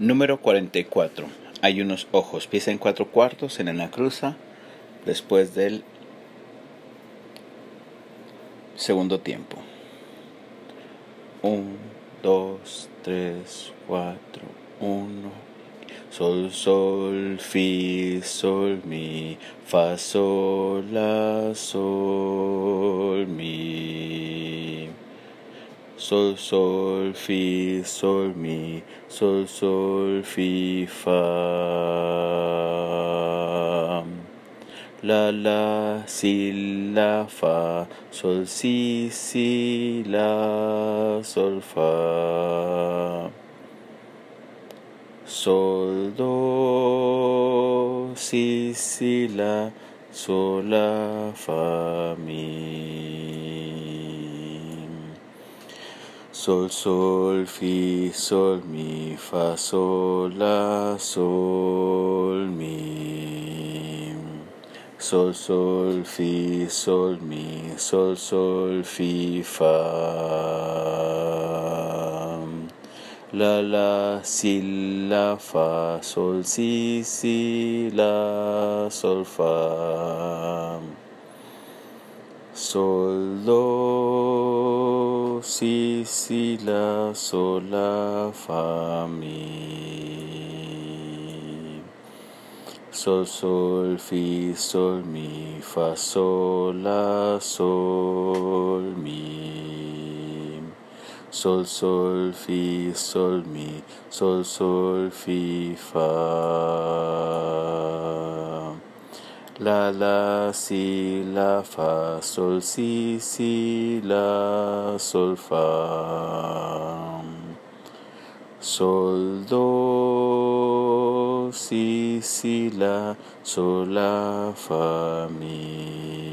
Número 44. Hay unos ojos. Pieza en cuatro cuartos en Anacruza después del segundo tiempo. 1, 2, 3, 4, 1. Sol, sol, fi, sol, mi, fa, sol, la, sol. Sol, sol, fi, sol, mi, sol, sol, fi, fa. La, la, si, la, fa, sol, si, si, la, sol, fa. Sol, do, si, si, la, sol, la, fa, mi. Sol, sol, fi, sol, mi, fa, sol, la, sol, mi. Sol, sol, fi, sol, mi, sol, sol, fi, fa. La, la, si, la, fa, sol, si, si, la, sol, fa. Sol, do, si si la sol la fa mi sol sol fi sol mi fa sol la sol mi. Sol sol fi sol mi. Sol sol fi fa. La, la, si, la, fa, sol, si, si, la, sol, fa. Sol, do, si, si, la, sol, la, fa, mi.